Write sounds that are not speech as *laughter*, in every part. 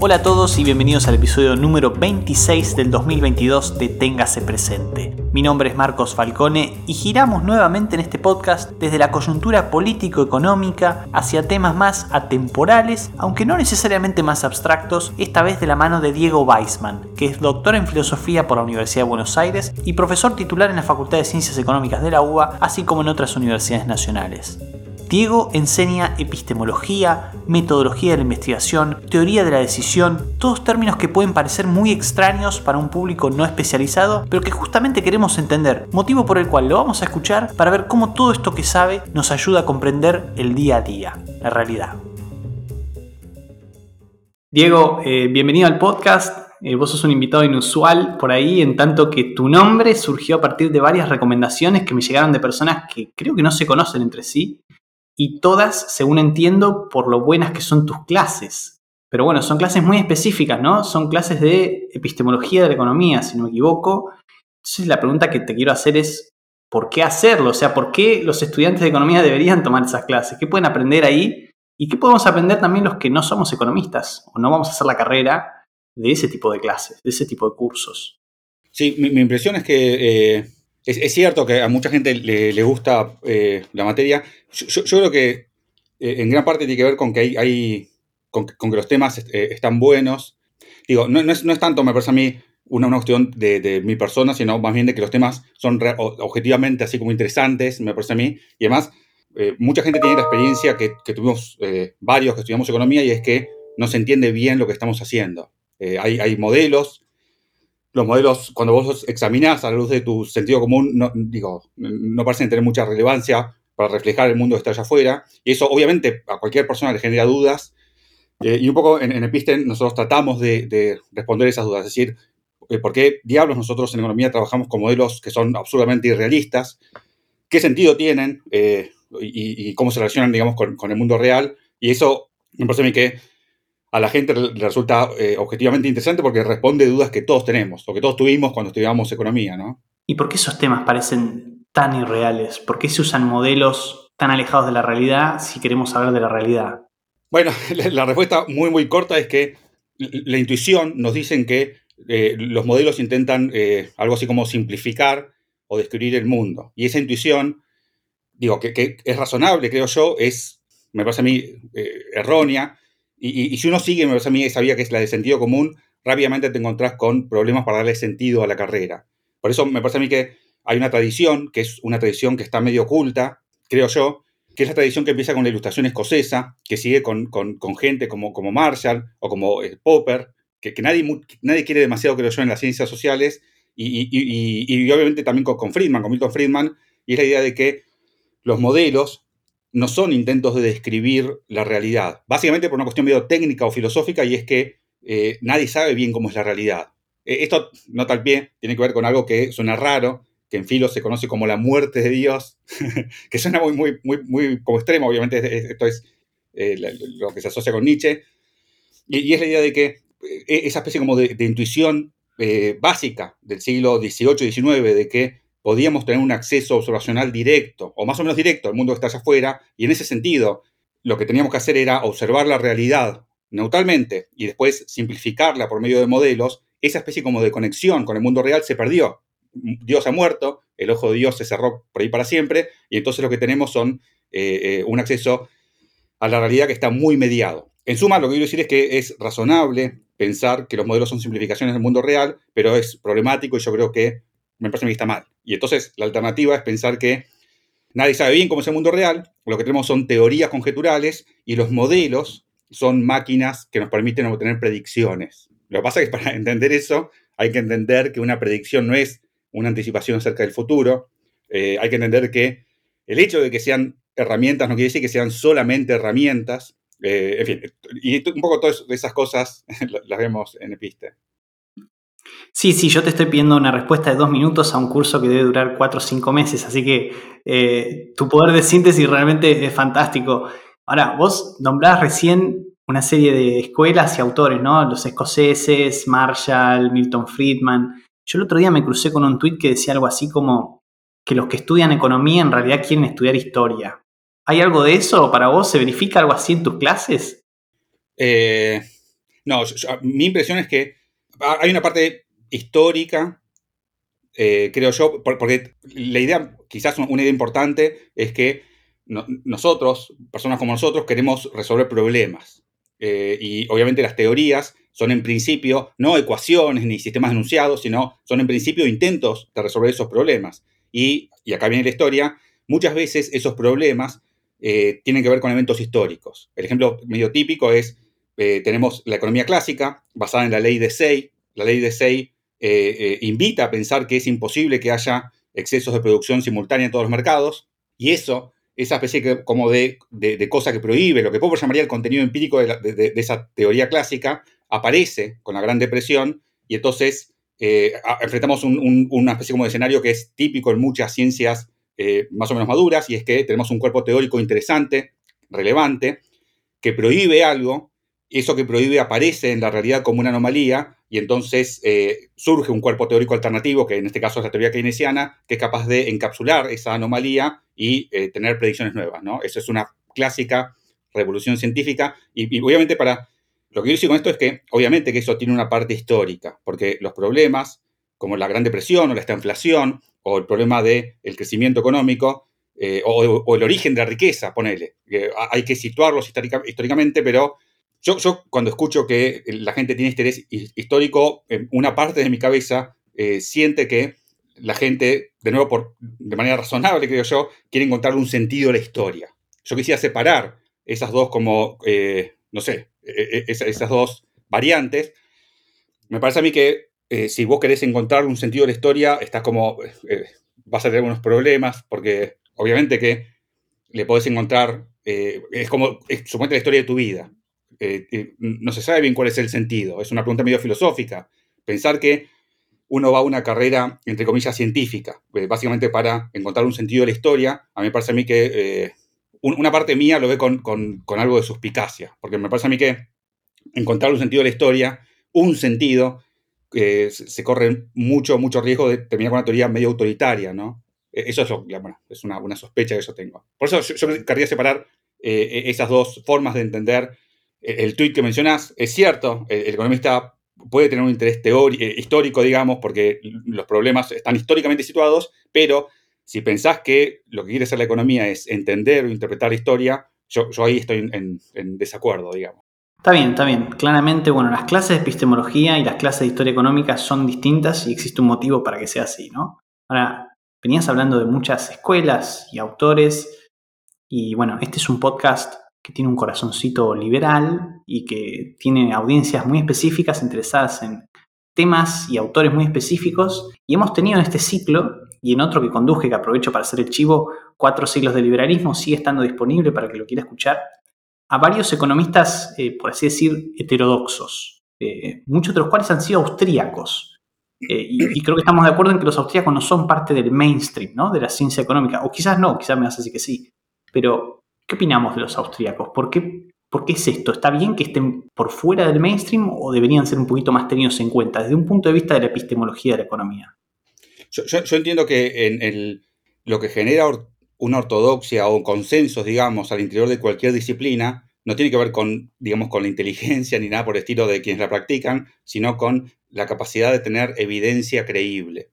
Hola a todos y bienvenidos al episodio número 26 del 2022 de Téngase Presente. Mi nombre es Marcos Falcone y giramos nuevamente en este podcast desde la coyuntura político-económica hacia temas más atemporales, aunque no necesariamente más abstractos, esta vez de la mano de Diego Weisman, que es doctor en filosofía por la Universidad de Buenos Aires y profesor titular en la Facultad de Ciencias Económicas de la UBA, así como en otras universidades nacionales. Diego enseña epistemología, metodología de la investigación, teoría de la decisión, todos términos que pueden parecer muy extraños para un público no especializado, pero que justamente queremos entender, motivo por el cual lo vamos a escuchar para ver cómo todo esto que sabe nos ayuda a comprender el día a día, la realidad. Diego, eh, bienvenido al podcast. Eh, vos sos un invitado inusual por ahí, en tanto que tu nombre surgió a partir de varias recomendaciones que me llegaron de personas que creo que no se conocen entre sí y todas, según entiendo, por lo buenas que son tus clases. Pero bueno, son clases muy específicas, ¿no? Son clases de epistemología de la economía, si no me equivoco. Entonces la pregunta que te quiero hacer es, ¿por qué hacerlo? O sea, ¿por qué los estudiantes de economía deberían tomar esas clases? ¿Qué pueden aprender ahí? ¿Y qué podemos aprender también los que no somos economistas o no vamos a hacer la carrera de ese tipo de clases, de ese tipo de cursos? Sí, mi, impresión es que eh, es, cierto que a mucha gente le, gusta eh, la materia. Yo, creo que eh, en gran parte tiene que ver con que hay, con, que los temas eh, están buenos. Digo, no, es, tanto, me parece a mí, una, cuestión de, mi persona, sino más bien de que los temas son objetivamente así como interesantes, me parece a mí. Y además, mucha gente tiene la experiencia que, tuvimos varios que estudiamos economía y es que no se entiende bien lo que estamos haciendo. hay, hay modelos los modelos, cuando vos examinás a la luz de tu sentido común, no, digo, no parecen tener mucha relevancia para reflejar el mundo que está allá afuera. Y eso obviamente a cualquier persona le genera dudas. Eh, y un poco en, en Episten nosotros tratamos de, responder esas dudas, es decir, eh, ¿por qué diablos nosotros en economía trabajamos con modelos que son absurdamente irrealistas? ¿Qué sentido tienen? Eh, y, cómo se relacionan, digamos, con, con, el mundo real? Y eso me parece a mí que a la gente le resulta eh, objetivamente interesante porque responde dudas que todos tenemos o que todos tuvimos cuando estudiábamos economía, ¿no? ¿Y por qué esos temas parecen tan irreales? ¿Por qué se usan modelos tan alejados de la realidad si queremos hablar de la realidad? Bueno, *laughs* la respuesta muy, muy corta es que la intuición nos dicen que eh, los modelos intentan eh, algo así como simplificar o describir el mundo. Y esa intuición, digo, que, que es razonable, creo yo, es, me parece a mí, errónea, y, si uno sigue, me parece a mí esa vía que es la de sentido común, rápidamente te encontrás con problemas para darle sentido a la carrera. Por eso me parece a mí que hay una tradición, que es una tradición que está medio oculta, creo yo, que es la tradición que empieza con la ilustración escocesa, que sigue con, gente como, como Marshall o como eh, Popper, que, nadie, nadie quiere demasiado, creo yo, en las ciencias sociales, y, obviamente también con, con Friedman, con Milton Friedman, y es la idea de que los modelos no son intentos de describir la realidad, básicamente por una cuestión medio técnica o filosófica y es que eh, nadie sabe bien cómo es la realidad. Eh, esto, no tal pie, tiene que ver con algo que suena raro, que en filo se conoce como la muerte de Dios, *laughs* que suena muy, muy, muy, muy como extremo, obviamente esto es eh, lo que se asocia con Nietzsche, y, es la idea de que esa especie como de, intuición básica del siglo XVIII y XIX, de que podíamos tener un acceso observacional directo, o más o menos directo, al mundo que está allá afuera, y en ese sentido, lo que teníamos que hacer era observar la realidad neutralmente y después simplificarla por medio de modelos, esa especie como de conexión con el mundo real se perdió. Dios ha muerto, el ojo de Dios se cerró por ahí para siempre, y entonces lo que tenemos son eh, eh, un acceso a la realidad que está muy mediado. En suma, lo que quiero decir es que es razonable pensar que los modelos son simplificaciones del mundo real, pero es problemático y yo creo que me parece que está mal. Y entonces la alternativa es pensar que nadie sabe bien cómo es el mundo real, lo que tenemos son teorías conjeturales y los modelos son máquinas que nos permiten obtener predicciones. Lo que pasa es que para *laughs* entender eso hay que entender que una predicción no es una anticipación acerca del futuro, eh, hay que entender que el hecho de que sean herramientas no quiere decir que sean solamente herramientas, eh, en fin, y un poco todas esas cosas *laughs* las vemos en Episte. Sí, sí, yo te estoy pidiendo una respuesta de dos minutos a un curso que debe durar cuatro o cinco meses, así que eh, tu poder de síntesis realmente es fantástico. Ahora, vos nombrás recién una serie de escuelas y autores, ¿no? Los escoceses, Marshall, Milton Friedman. Yo el otro día me crucé con un tuit que decía algo así como que los que estudian economía en realidad quieren estudiar historia. ¿Hay algo de eso para vos? ¿Se verifica algo así en tus clases? Eh, no, mi impresión es que hay una parte histórica, eh, creo yo, porque la idea, quizás una idea importante, es que nosotros, personas como nosotros, queremos resolver problemas. Eh, y obviamente las teorías son en principio no ecuaciones ni sistemas enunciados, sino son en principio intentos de resolver esos problemas. Y, y acá viene la historia, muchas veces esos problemas eh, tienen que ver con eventos históricos. El ejemplo medio típico es, eh, tenemos la economía clásica basada en la ley de Say. La ley de Say invita a pensar que es imposible que haya excesos de producción simultánea en todos los mercados. Y eso esa especie como de, cosa que prohíbe, lo que Popper llamaría el contenido empírico de, esa teoría clásica, aparece con la Gran Depresión y entonces eh, enfrentamos una especie como de escenario que es típico en muchas ciencias eh, más o menos maduras y es que tenemos un cuerpo teórico interesante, relevante, que prohíbe algo, eso que prohíbe aparece en la realidad como una anomalía y entonces eh, surge un cuerpo teórico alternativo, que en este caso es la teoría keynesiana, que es capaz de encapsular esa anomalía y eh, tener predicciones nuevas, ¿no? Eso es una clásica revolución científica y, obviamente para... Lo que yo decir con esto es que obviamente que eso tiene una parte histórica, porque los problemas como la Gran Depresión o la inflación o el problema del crecimiento económico eh, o, el origen de la riqueza, ponele, hay que situarlos históricamente, pero yo, cuando escucho que la gente tiene interés histórico, una parte de mi cabeza eh, siente que la gente, de nuevo, por, de manera razonable, creo yo, quiere encontrar un sentido a la historia. Yo quisiera separar esas dos como, eh, no sé, e, e, esas dos variantes. Me parece a mí que eh, si vos querés encontrar un sentido a la historia, estás como, vas a tener unos problemas, porque obviamente que le podés encontrar, es como, es, la historia de tu vida eh, no se sabe bien cuál es el sentido. Es una pregunta medio filosófica. Pensar que uno va a una carrera, entre comillas, científica, eh, básicamente para encontrar un sentido de la historia, a mí me parece a mí que eh, una parte mía lo ve con, algo de suspicacia, porque me parece a mí que encontrar un sentido de la historia, un sentido, se, corre mucho, riesgo de terminar con una teoría medio autoritaria, ¿no? Eso es, es una, sospecha que yo tengo. Por eso yo, querría separar esas dos formas de entender el tuit que mencionás es cierto, el, economista puede tener un interés eh, histórico, digamos, porque los problemas están históricamente situados, pero si pensás que lo que quiere hacer la economía es entender o interpretar la historia, yo, ahí estoy en, desacuerdo, digamos. Está bien, está bien. Claramente, bueno, las clases de epistemología y las clases de historia económica son distintas y existe un motivo para que sea así, ¿no? Ahora, venías hablando de muchas escuelas y autores y bueno, este es un podcast que tiene un corazoncito liberal y que tiene audiencias muy específicas interesadas en temas y autores muy específicos. Y hemos tenido en este ciclo y en otro que conduje, que aprovecho para hacer el chivo, Cuatro siglos de liberalismo, sigue estando disponible para que lo quiera escuchar, a varios economistas, eh, por así decir, heterodoxos, eh, muchos de los cuales han sido austríacos. Eh, y, creo que estamos de acuerdo en que los austríacos no son parte del mainstream, ¿no? De la ciencia económica. O quizás no, quizás me vas a decir que sí. Pero ¿Qué opinamos de los austríacos? ¿Por qué, ¿Por qué es esto? ¿Está bien que estén por fuera del mainstream o deberían ser un poquito más tenidos en cuenta desde un punto de vista de la epistemología de la economía? Yo, entiendo que lo que genera una ortodoxia o consensos, digamos, al interior de cualquier disciplina, no tiene que ver con, digamos, con la inteligencia ni nada por el estilo de quienes la practican, sino con la capacidad de tener evidencia creíble.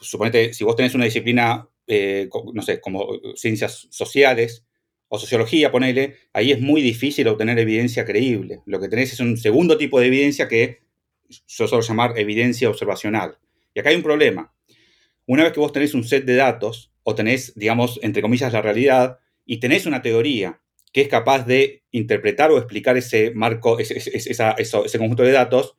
Suponete, si vos tenés una disciplina, eh, no sé, como ciencias sociales, o sociología, ponele, ahí es muy difícil obtener evidencia creíble. Lo que tenés es un segundo tipo de evidencia que yo suelo llamar evidencia observacional. Y acá hay un problema. Una vez que vos tenés un set de datos, o tenés, digamos, entre comillas, la realidad, y tenés una teoría que es capaz de interpretar o explicar ese marco, ese, ese conjunto de datos,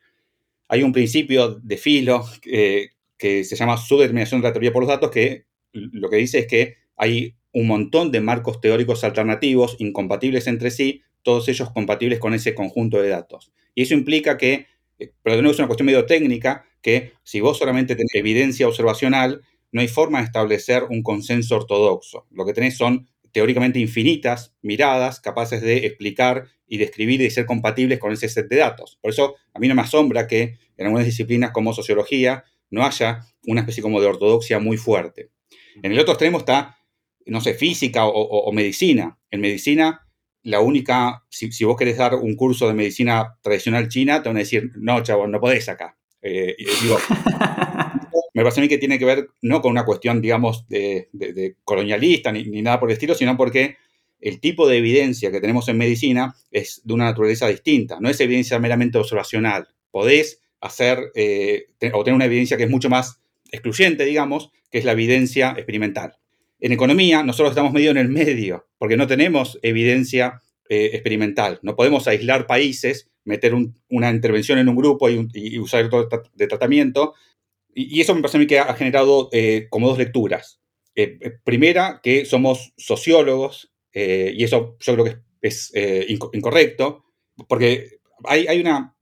hay un principio de filo eh, que se llama subdeterminación de la teoría por los datos, que lo que dice es que hay un montón de marcos teóricos alternativos incompatibles entre sí, todos ellos compatibles con ese conjunto de datos. Y eso implica que, eh, pero de nuevo es una cuestión medio técnica, que si vos solamente tenés evidencia observacional, no hay forma de establecer un consenso ortodoxo. Lo que tenés son teóricamente infinitas miradas capaces de explicar y describir y ser compatibles con ese set de datos. Por eso a mí no me asombra que en algunas disciplinas como sociología no haya una especie como de ortodoxia muy fuerte. En el otro extremo está no sé, física o, medicina. En medicina, la única, si, vos querés dar un curso de medicina tradicional china, te van a decir, no, chavo, no podés acá. Eh, digo, *laughs* me parece a mí que tiene que ver no con una cuestión, digamos, de, colonialista ni, ni, nada por el estilo, sino porque el tipo de evidencia que tenemos en medicina es de una naturaleza distinta, no es evidencia meramente observacional. Podés hacer eh, o tener una evidencia que es mucho más excluyente, digamos, que es la evidencia experimental. En economía, nosotros estamos medio en el medio, porque no tenemos evidencia eh, experimental. No podemos aislar países, meter una intervención en un grupo y, usar el de tratamiento. Y, eso me parece a mí que ha generado eh, como dos lecturas. primera, que somos sociólogos, y eso yo creo que es, incorrecto, porque hay, hay una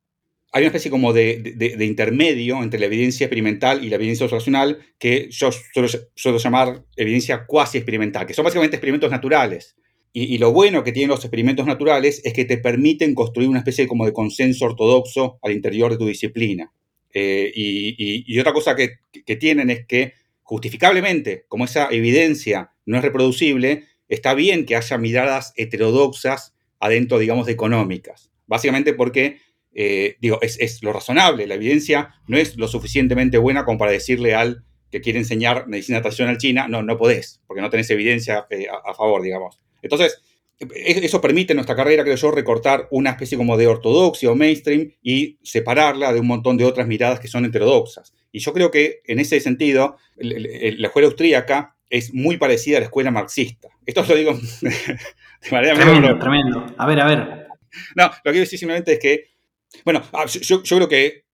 hay una especie como de, intermedio entre la evidencia experimental y la evidencia observacional que yo suelo, llamar evidencia cuasi experimental, que son básicamente experimentos naturales. Y, lo bueno que tienen los experimentos naturales es que te permiten construir una especie como de consenso ortodoxo al interior de tu disciplina. Eh, y, otra cosa que, que tienen es que justificablemente, como esa evidencia no es reproducible, está bien que haya miradas heterodoxas adentro, digamos, de económicas. Básicamente porque eh, digo, es, lo razonable. La evidencia no es lo suficientemente buena como para decirle al que quiere enseñar medicina tradicional china, no, no podés, porque no tenés evidencia eh, a, favor, digamos. Entonces, e, eso permite en nuestra carrera, creo yo, recortar una especie como de ortodoxia o mainstream y separarla de un montón de otras miradas que son heterodoxas. Y yo creo que en ese sentido, la escuela austríaca es muy parecida a la escuela marxista. Esto lo digo *laughs* de manera... Tremendo, tremendo. A ver, a ver. No, lo que quiero decir simplemente es que bueno, ah, yo, creo que,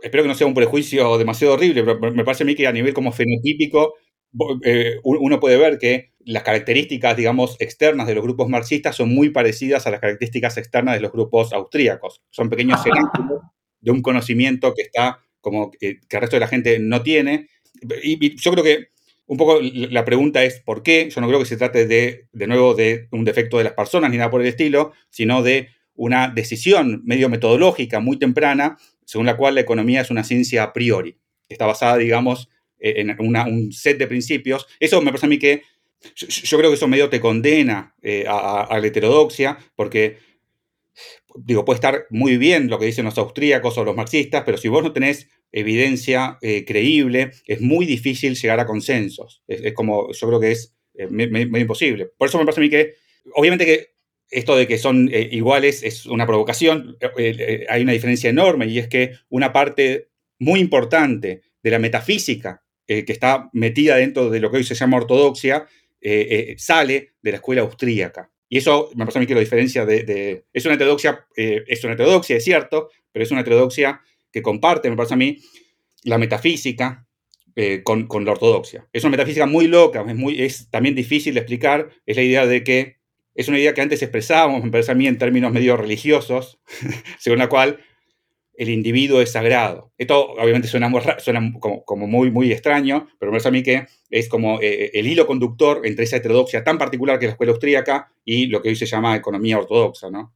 espero que no sea un prejuicio demasiado horrible, pero me parece a mí que a nivel como fenotípico, eh, uno puede ver que las características, digamos, externas de los grupos marxistas son muy parecidas a las características externas de los grupos austríacos. Son pequeños *laughs* ejemplos de un conocimiento que está como que, el resto de la gente no tiene. Y, yo creo que un poco la pregunta es ¿por qué? Yo no creo que se trate de, de nuevo, de un defecto de las personas ni nada por el estilo, sino de una decisión medio metodológica muy temprana, según la cual la economía es una ciencia a priori. Está basada, digamos, e-, en un set de principios. Eso me parece a mí que, yo, creo que eso medio te condena eh, a, la heterodoxia, porque, digo, puede estar muy bien lo que dicen los austríacos o los marxistas, pero si vos no tenés evidencia eh, creíble, es muy difícil llegar a consensos. Es, como, yo creo que es eh, medio imposible. Por eso me parece a mí que, obviamente que esto de que son eh, iguales es una provocación. Eh, eh, hay una diferencia enorme y es que una parte muy importante de la metafísica que está metida dentro de lo que hoy se llama ortodoxia sale de la escuela austríaca. Y eso me parece a mí que lo diferencia de... es una heterodoxia, es una es cierto, pero es una heterodoxia que comparte, me parece a mí, la metafísica con, con, la ortodoxia. Es una metafísica muy loca, es, muy, es también difícil de explicar, es la idea de que es una idea que antes expresábamos, me parece a mí, en términos medio religiosos, *laughs* según la cual el individuo es sagrado. Esto obviamente suena, como, muy, muy extraño, pero me parece a mí que es como eh, el hilo conductor entre esa heterodoxia tan particular que es la escuela austríaca y lo que hoy se llama economía ortodoxa, ¿no?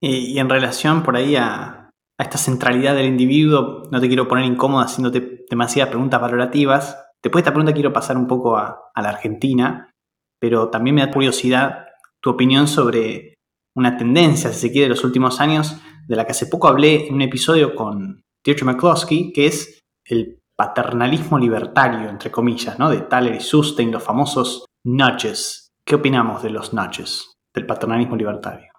Y, en relación por ahí a, esta centralidad del individuo, no te quiero poner incómoda haciéndote demasiadas preguntas valorativas. Después de esta pregunta quiero pasar un poco a la Argentina, pero también me da curiosidad tu opinión sobre una tendencia, si se quiere, de los últimos años, de la que hace poco hablé en un episodio con Deirdre McCloskey, que es el paternalismo libertario, entre comillas, ¿no? de Thaler y Sustain, los famosos nudges. ¿Qué opinamos de los nudges, del paternalismo libertario?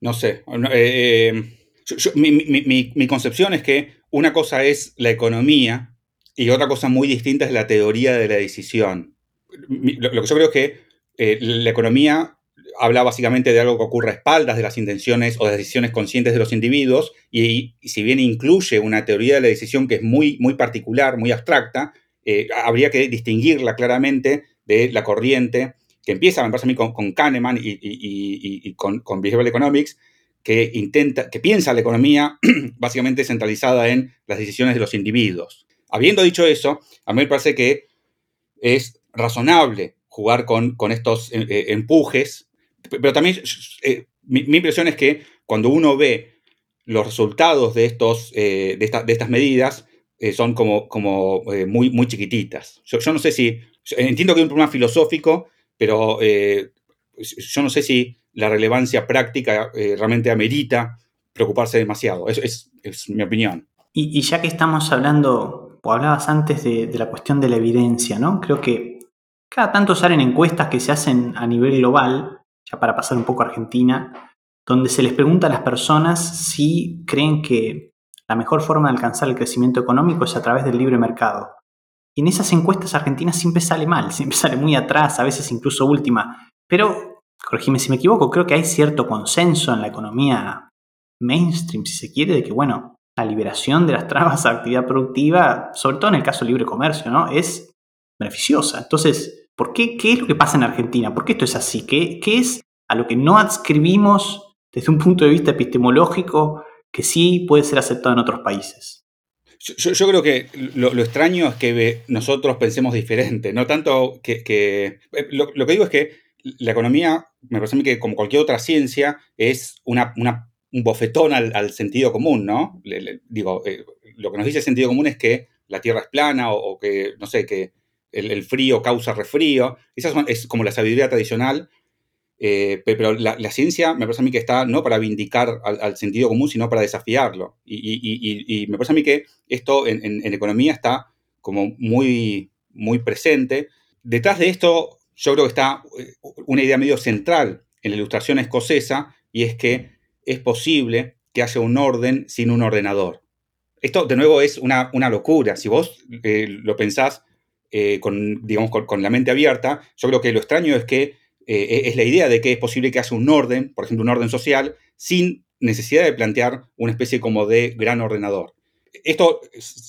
No sé. Eh, eh, mi, concepción es que una cosa es la economía y otra cosa muy distinta es la teoría de la decisión. Lo, que yo creo es que eh, la economía habla básicamente de algo que ocurre a espaldas de las intenciones o de las decisiones conscientes de los individuos y, si bien incluye una teoría de la decisión que es muy, muy particular, muy abstracta, eh, habría que distinguirla claramente de la corriente que empieza, me parece a mí, con, Kahneman y, con, con, Behavioral Economics, que, intenta, que piensa la economía *clears throat* básicamente centralizada en las decisiones de los individuos. Habiendo dicho eso, a mí me parece que es razonable jugar con, con estos eh, eh, empujes pero también eh, mi, impresión es que cuando uno ve los resultados de, estos, eh, de, estas medidas, eh, son como, como muy, muy chiquititas. Yo, no sé si, entiendo que hay un problema filosófico, pero yo no sé si la relevancia práctica realmente amerita preocuparse demasiado. Es, es, mi opinión. Y, ya que estamos hablando, o hablabas antes de, de, la cuestión de la evidencia, ¿no? Creo que cada tanto salen encuestas que se hacen a nivel global, ya para pasar un poco a Argentina, donde se les pregunta a las personas si creen que la mejor forma de alcanzar el crecimiento económico es a través del libre mercado. Y en esas encuestas argentinas siempre sale mal, *laughs* siempre sale muy atrás, a veces incluso última. Pero, corregime si me equivoco, creo que hay cierto consenso en la economía mainstream, si se quiere, de que, bueno, la liberación de las trabas a actividad productiva, sobre todo en el caso del libre comercio, ¿no? Es beneficiosa. Entonces, ¿por qué, ¿qué es lo que pasa en Argentina? ¿Por qué esto es así? ¿Qué, qué es a lo que no adscribimos desde un punto de vista epistemológico que sí puede ser aceptado en otros países? Yo, creo que lo, extraño es que nosotros pensemos diferente, no tanto que... Eh, lo, que digo es que la economía, me parece a mí que como cualquier otra ciencia, es un bofetón al, sentido común, ¿no? digo, eh, lo que nos dice el sentido común es que la Tierra es plana o, que, no sé, que el, frío causa resfrío. Esa es como la sabiduría tradicional eh, pero la, ciencia me parece a mí que está no para vindicar al, sentido común, sino para desafiarlo. Y, me parece a mí que esto en, economía está como muy, muy presente. Detrás de esto yo creo que está eh, una idea medio central en la ilustración escocesa y es que es posible que haya un orden sin un ordenador. Esto, de nuevo, es una, locura. Si vos eh, lo pensás con, digamos, con la mente abierta, yo creo que lo extraño es que eh, es la idea de que es posible que haya un orden, por ejemplo, un orden social, sin necesidad de plantear una especie como de gran ordenador. Esto,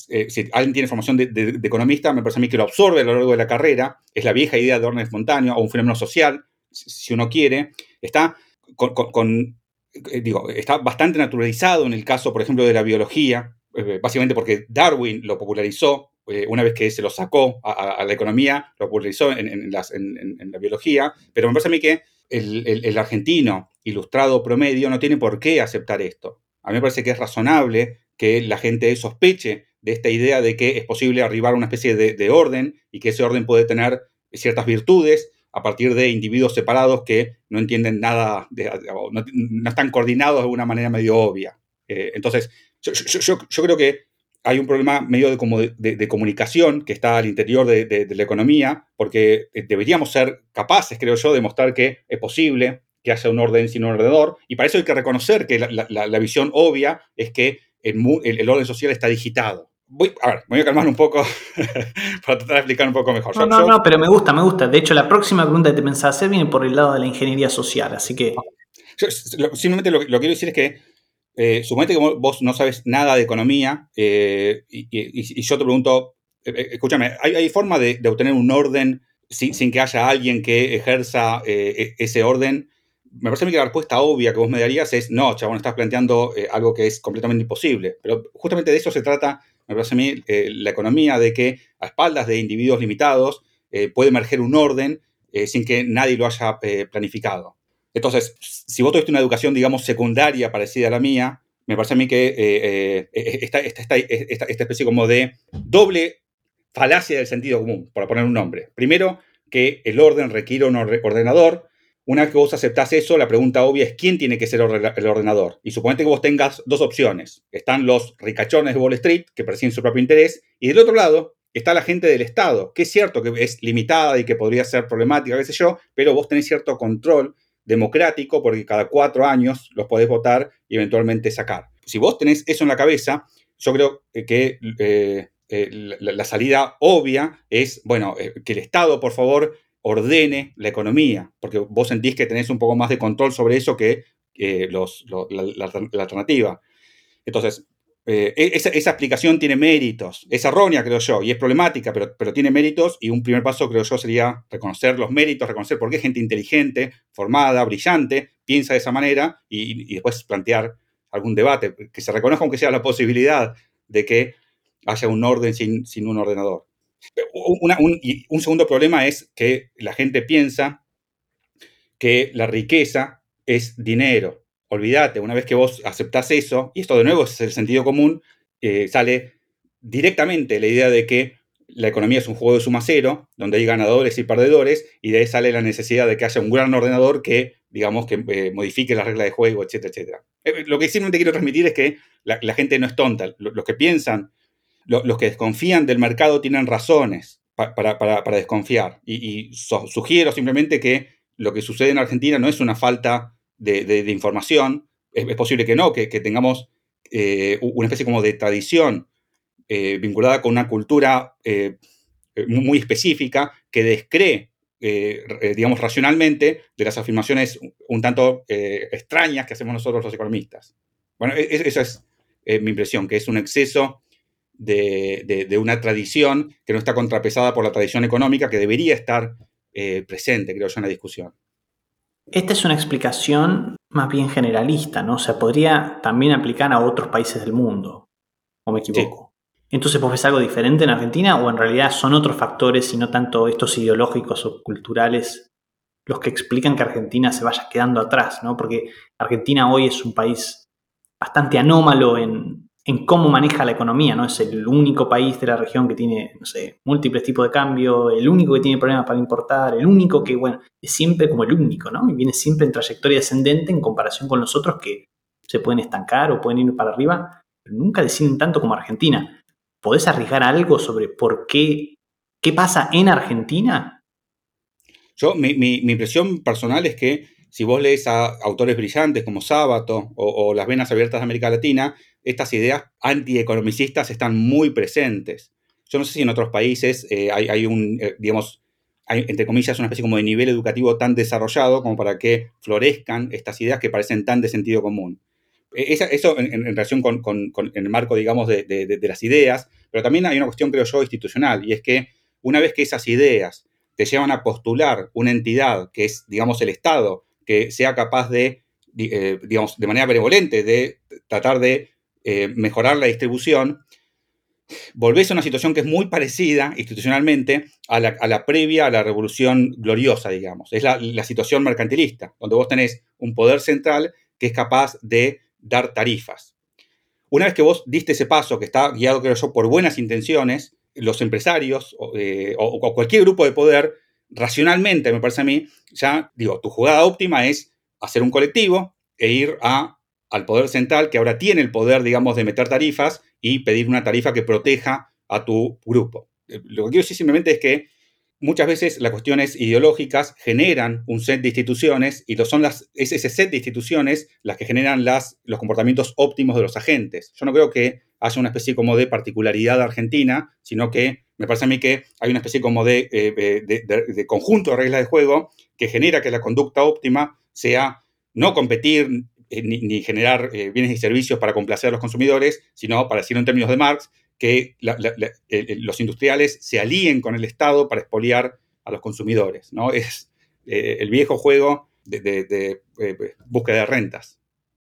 eh, si alguien tiene formación de, economista, me parece a mí que lo absorbe a lo largo de la carrera, es la vieja idea de orden espontáneo o un fenómeno social, si uno quiere, está con, eh, digo, está bastante naturalizado en el caso, por ejemplo, de la biología, básicamente porque Darwin lo popularizó eh, una vez que se lo sacó a, la economía, lo popularizó en, la biología, pero me parece a mí que el, argentino ilustrado promedio no tiene por qué aceptar esto. A mí me parece que es razonable que la gente sospeche de esta idea de que es posible arribar a una especie de, orden y que ese orden puede tener ciertas virtudes a partir de individuos separados que no entienden nada, no, están coordinados de una manera medio obvia. Eh, entonces, yo, creo que hay un problema medio de, como de, comunicación que está al interior de, la economía, porque eh, deberíamos ser capaces, creo yo, de mostrar que es posible que haya un orden sin un ordenador, y para eso hay que reconocer que la, visión obvia es que el, orden social está digitado. Voy, a ver, me voy a calmar un poco *laughs* para tratar de explicar un poco mejor. No, no, no, pero me gusta, me gusta. De hecho, la próxima pregunta que te pensaba hacer viene por el lado de la ingeniería social, así que... simplemente lo, lo que quiero decir es que eh, que vos no sabes nada de economía eh, y, yo te pregunto, eh, eh, escúchame, ¿hay, forma de, obtener un orden sin, que haya alguien que ejerza e, ese orden? Me parece a mí que la respuesta obvia que vos me darías es no, chabón, estás planteando algo que es completamente imposible. Pero justamente de eso se trata, me parece a mí, la economía, de que a espaldas de individuos limitados puede emerger un orden sin que nadie lo haya planificado. Entonces, si vos tuviste una educación, digamos, secundaria parecida a la mía, me parece a mí que eh, eh, esta, especie como de doble falacia del sentido común, para poner un nombre. Primero, que el orden requiere un ordenador. Una vez que vos aceptás eso, la pregunta obvia es quién tiene que ser el ordenador. Y suponete que vos tengas dos opciones. Están los ricachones de Wall Street, que persiguen su propio interés, y del otro lado está la gente del Estado, que es cierto que es limitada y que podría ser problemática, qué sé yo, pero vos tenés cierto control democrático porque cada cuatro años los podés votar y eventualmente sacar. Si vos tenés eso en la cabeza, yo creo que eh, eh, la, salida obvia es, bueno, eh, que el Estado, por favor, ordene la economía, porque vos sentís que tenés un poco más de control sobre eso que los, la, alternativa. Entonces, eh, e-, esa, aplicación tiene méritos, es errónea, creo yo, y es problemática, pero, pero tiene méritos, y un primer paso, creo yo, sería reconocer los méritos, reconocer por qué gente inteligente, formada, brillante, piensa de esa manera, y, después plantear algún debate, que se reconozca aunque sea la posibilidad de que haya un orden sin, sin un ordenador. un, un segundo problema es que la gente piensa que la riqueza es dinero, olvídate, una vez que vos aceptás eso, y esto de nuevo es el sentido común, eh, sale directamente la idea de que la economía es un juego de suma cero, donde hay ganadores y perdedores, y de ahí sale la necesidad de que haya un gran ordenador que, digamos, que eh, modifique las reglas de juego, etcétera, etcétera. Eh, lo que simplemente quiero transmitir es que la, gente no es tonta. Los, que piensan, los que desconfían del mercado tienen razones para, desconfiar. Y, sugiero simplemente que lo que sucede en Argentina no es una falta de, información, es, posible que no, que, tengamos eh, una especie como de tradición eh, vinculada con una cultura eh, muy específica que descree, digamos, racionalmente de las afirmaciones un tanto extrañas que hacemos nosotros los economistas. Bueno, e, e, esa es mi impresión, que es un exceso de, una tradición que no está contrapesada por la tradición económica que debería estar presente, creo yo, en la discusión. Esta es una explicación más bien generalista, ¿no? O sea, podría también aplicar a otros países del mundo, ¿o me equivoco? Entonces, ¿vos ves algo diferente en Argentina o en realidad son otros factores y no tanto estos ideológicos o culturales los que explican que Argentina se vaya quedando atrás, ¿no? Porque Argentina hoy es un país bastante anómalo en, en cómo maneja la economía, ¿no? Es el único país de la región que tiene, no sé, múltiples tipos de cambio, el único que tiene problemas para importar, el único que, bueno, es siempre como el único, ¿no? Y viene siempre en trayectoria descendente en comparación con los otros que se pueden estancar o pueden ir para arriba, pero nunca deciden tanto como Argentina. ¿Podés arriesgar algo sobre por qué, qué pasa en Argentina? Yo, mi, mi, mi impresión personal es que si vos lees a autores brillantes como Sábato o, Las Venas Abiertas de América Latina, estas ideas antieconomicistas están muy presentes. Yo no sé si en otros países eh, hay, un, eh, digamos, hay, entre comillas, una especie como de nivel educativo tan desarrollado como para que florezcan estas ideas que parecen tan de sentido común. E, eso en, relación con, el marco, digamos, de, las ideas, pero también hay una cuestión, creo yo, institucional, y es que una vez que esas ideas te llevan a postular una entidad que es, digamos, el Estado, que sea capaz de, eh, digamos, de manera benevolente, de tratar de eh, mejorar la distribución, volvés a una situación que es muy parecida institucionalmente a la, previa a la revolución gloriosa, digamos. Es la, situación mercantilista, donde vos tenés un poder central que es capaz de dar tarifas. Una vez que vos diste ese paso, que está guiado, creo yo, por buenas intenciones, los empresarios o eh, cualquier grupo de poder racionalmente, me parece a mí, ya digo, tu jugada óptima es hacer un colectivo e ir a, al poder central que ahora tiene el poder, digamos, de meter tarifas y pedir una tarifa que proteja a tu grupo. Eh, lo que quiero decir simplemente es que muchas veces las cuestiones ideológicas generan un set de instituciones y son las, es ese set de instituciones las que generan las, los comportamientos óptimos de los agentes. Yo no creo que haya una especie como de particularidad argentina, sino que me parece a mí que hay una especie como de, eh, eh, conjunto de reglas de juego que genera que la conducta óptima sea no competir eh, ni, generar bienes y servicios para complacer a los consumidores, sino, para decirlo en términos de Marx, que los industriales se alíen con el Estado para expoliar a los consumidores. ¿no? Es el viejo juego de, búsqueda de rentas.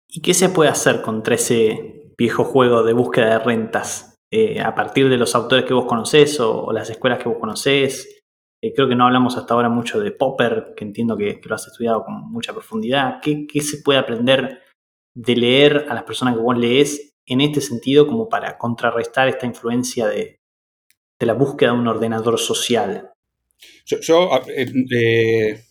¿Y qué se puede hacer contra ese viejo juego de búsqueda de rentas eh, a partir de los autores que vos conocés o, las escuelas que vos conocés. Eh, creo que no hablamos hasta ahora mucho de Popper, que entiendo que, lo has estudiado con mucha profundidad. ¿Qué, se puede aprender de leer a las personas que vos lees en este sentido como para contrarrestar esta influencia de, la búsqueda de un ordenador social? Yo, eh,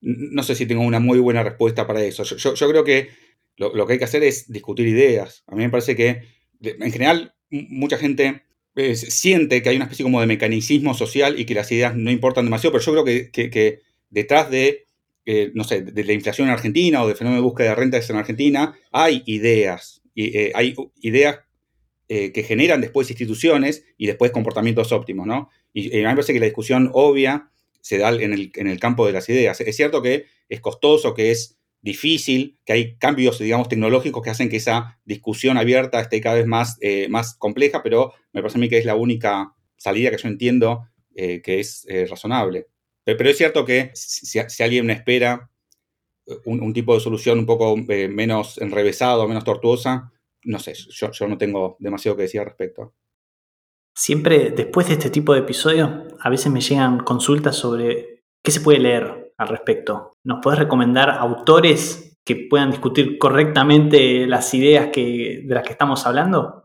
no sé si tengo una muy buena respuesta para eso. Yo, creo que lo, que hay que hacer es discutir ideas. A mí me parece que, en general, mucha gente eh, siente que hay una especie como de mecanicismo social y que las ideas no importan demasiado, pero yo creo que, detrás de, eh, no sé, de la inflación en Argentina o del fenómeno de búsqueda de rentas en Argentina, hay ideas. Y, eh, hay ideas que generan después instituciones y después comportamientos óptimos, ¿no? Y a mí me parece que la discusión obvia se da en el, en el campo de las ideas. Es cierto que es costoso, que es difícil, que hay cambios, digamos, tecnológicos que hacen que esa discusión abierta esté cada vez más, eh, más compleja, pero me parece a mí que es la única salida que yo entiendo eh, que es eh, razonable. Pero, es cierto que si, alguien espera un, tipo de solución un poco menos enrevesado, menos tortuosa, no sé, yo, yo no tengo demasiado que decir al respecto. Siempre después de este tipo de episodios, a veces me llegan consultas sobre qué se puede leer al respecto. ¿Nos puedes recomendar autores que puedan discutir correctamente las ideas que, de las que estamos hablando?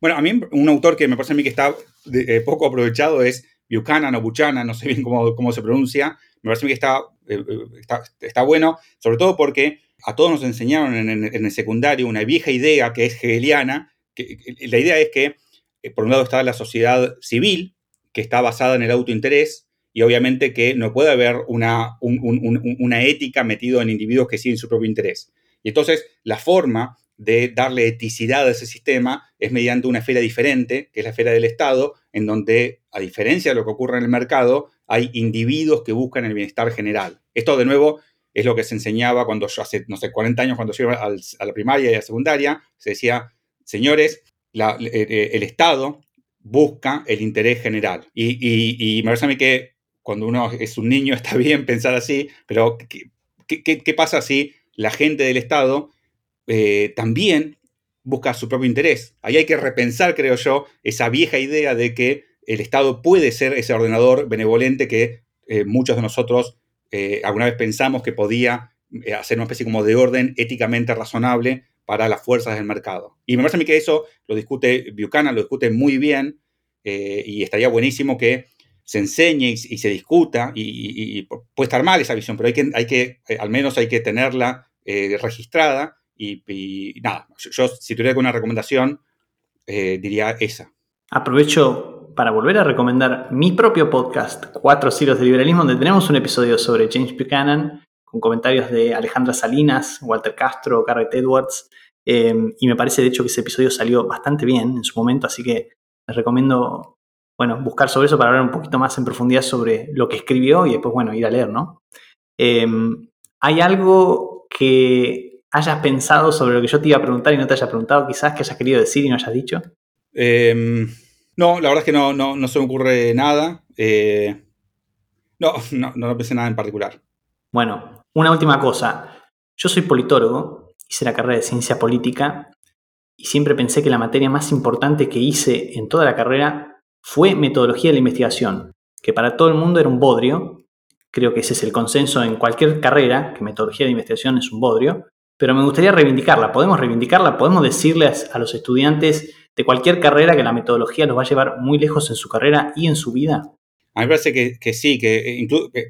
Bueno, a mí un autor que me parece a mí que está eh, poco aprovechado es Buchanan o Buchanan, no sé bien cómo, cómo se pronuncia. Me parece a mí que está, eh, está, está, bueno, sobre todo porque a todos nos enseñaron en, el secundario una vieja idea que es hegeliana. Que, la idea es que, por un lado, está la sociedad civil, que está basada en el autointerés, y obviamente que no puede haber una, una ética metido en individuos que siguen su propio interés. Y entonces la forma de darle eticidad a ese sistema es mediante una esfera diferente, que es la esfera del Estado, en donde, a diferencia de lo que ocurre en el mercado, hay individuos que buscan el bienestar general. Esto, de nuevo, es lo que se enseñaba cuando yo hace, no sé, 40 años, cuando yo iba a la primaria y a la secundaria, se decía, señores, eh, eh, el Estado busca el interés general. Y, me parece a mí que cuando uno es un niño *laughs* está bien pensar así, pero qué pasa si la gente del Estado eh, también busca su propio interés. Ahí hay que repensar, creo yo, esa vieja idea de que el Estado puede ser ese ordenador benevolente que eh, muchos de nosotros eh, alguna vez pensamos que podía hacer una especie como de orden éticamente razonable para las fuerzas del mercado. Y me parece a mí que eso lo discute Buchanan, lo discute muy bien, y estaría buenísimo que se enseñe y, se discuta, y, puede estar mal esa visión, pero hay que, hay que al menos hay que tenerla registrada y, nada, yo, si tuviera una recomendación, eh, diría esa. Aprovecho para volver a recomendar mi propio podcast, Cuatro Ciros de Liberalismo, donde tenemos un episodio sobre James Buchanan, con comentarios de Alejandra Salinas, Walter Castro, Garrett Edwards, y me parece de hecho que ese episodio salió bastante bien en su momento, así que les recomiendo, bueno, buscar sobre eso para hablar un poquito más en profundidad sobre lo que escribió y después, bueno, ir a leer, ¿no? Em, hay algo que hayas pensado sobre lo que yo te iba a preguntar y no te haya preguntado, quizás que hayas querido decir y no hayas dicho? Em, no, la verdad es que no, no, se me ocurre nada. Eh, no, no, no pensé nada en particular. Bueno, una última cosa. Yo soy politólogo, hice la carrera de ciencia política y siempre pensé que la materia más importante que hice en toda la carrera fue metodología de la investigación, que para todo el mundo era un bodrio. Creo que ese es el consenso en cualquier carrera, que metodología de investigación es un bodrio pero me gustaría reivindicarla. ¿Podemos reivindicarla? ¿Podemos decirles a los estudiantes de cualquier carrera que la metodología los va a llevar muy lejos en su carrera y en su vida? A mí me parece que, sí, que,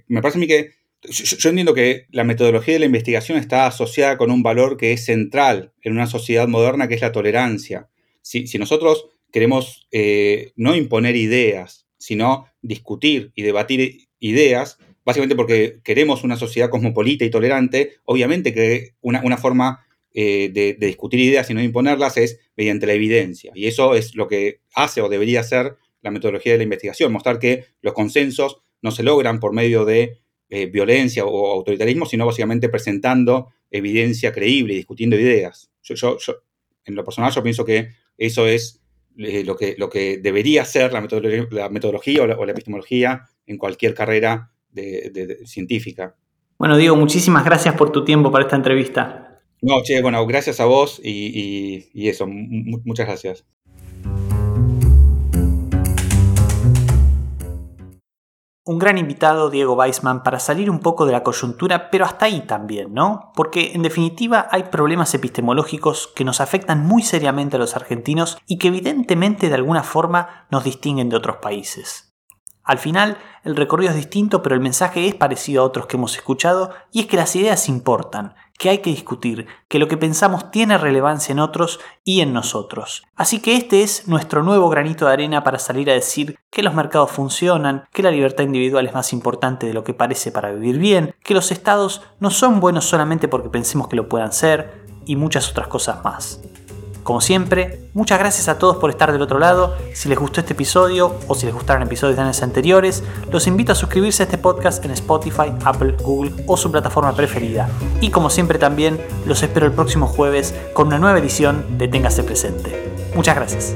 me parece a mí que yo, entiendo que la metodología de la investigación está asociada con un valor que es central en una sociedad moderna, que es la tolerancia. Si, nosotros queremos eh, no imponer ideas, sino discutir y debatir ideas, básicamente porque queremos una sociedad cosmopolita y tolerante, obviamente que una, forma eh, de, discutir ideas y no imponerlas es mediante la evidencia. Y eso es lo que hace o debería ser la metodología de la investigación, mostrar que los consensos no se logran por medio de eh, violencia o autoritarismo, sino básicamente presentando evidencia creíble y discutiendo ideas. Yo, en lo personal, yo pienso que eso es eh, lo, que, lo que debería ser la metodología, o la epistemología en cualquier carrera de, científica. Bueno, Diego, muchísimas gracias por tu tiempo para esta entrevista. No, che, bueno, gracias a vos y, eso, muchas gracias. Un gran invitado, Diego Weisman, para salir un poco de la coyuntura, pero hasta ahí también, ¿no? Porque en definitiva hay problemas epistemológicos que nos afectan muy seriamente a los argentinos y que evidentemente de alguna forma nos distinguen de otros países. Al final, el recorrido es distinto, pero el mensaje es parecido a otros que hemos escuchado, y es que las ideas importan, que hay que discutir, que lo que pensamos tiene relevancia en otros y en nosotros. Así que este es nuestro nuevo granito de arena para salir a decir que los mercados funcionan, que la libertad individual es más importante de lo que parece para vivir bien, que los estados no son buenos solamente porque pensemos que lo puedan ser, y muchas otras cosas más. Como siempre, muchas gracias a todos por estar del otro lado. Si les gustó este episodio o si les gustaron episodios de años anteriores, los invito a suscribirse a este podcast en Spotify, Apple, Google o su plataforma preferida. Y como siempre también, los espero el próximo jueves con una nueva edición de Téngase Presente. Muchas gracias.